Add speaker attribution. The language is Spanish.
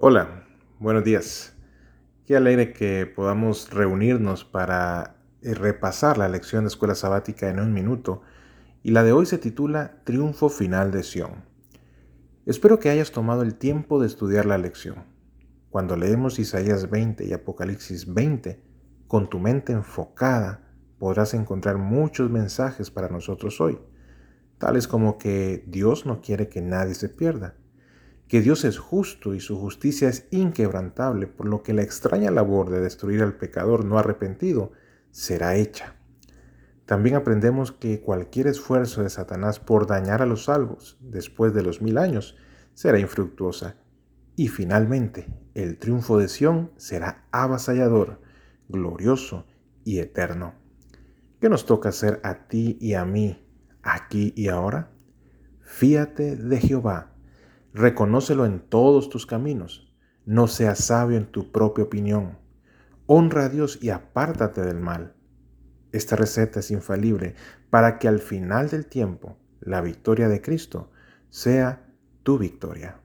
Speaker 1: Hola, buenos días. Qué alegre que podamos reunirnos para eh, repasar la lección de escuela sabática en un minuto y la de hoy se titula Triunfo final de Sión. Espero que hayas tomado el tiempo de estudiar la lección. Cuando leemos Isaías 20 y Apocalipsis 20, con tu mente enfocada podrás encontrar muchos mensajes para nosotros hoy, tales como que Dios no quiere que nadie se pierda que Dios es justo y su justicia es inquebrantable, por lo que la extraña labor de destruir al pecador no arrepentido será hecha. También aprendemos que cualquier esfuerzo de Satanás por dañar a los salvos después de los mil años será infructuosa. Y finalmente, el triunfo de Sión será avasallador, glorioso y eterno. ¿Qué nos toca hacer a ti y a mí aquí y ahora? Fíate de Jehová Reconócelo en todos tus caminos. No seas sabio en tu propia opinión. Honra a Dios y apártate del mal. Esta receta es infalible para que al final del tiempo la victoria de Cristo sea tu victoria.